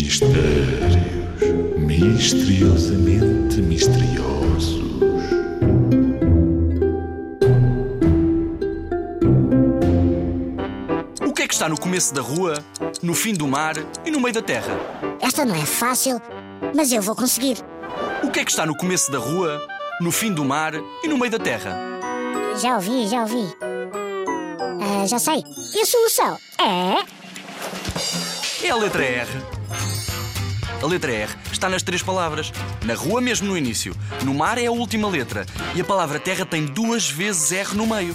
Mistérios misteriosamente misteriosos. O que é que está no começo da rua, no fim do mar e no meio da terra? Esta não é fácil, mas eu vou conseguir. O que é que está no começo da rua, no fim do mar e no meio da terra? Já ouvi, já ouvi. Ah, já sei. E a solução é. É a letra R. A letra R está nas três palavras. Na rua, mesmo no início. No mar é a última letra. E a palavra terra tem duas vezes R no meio.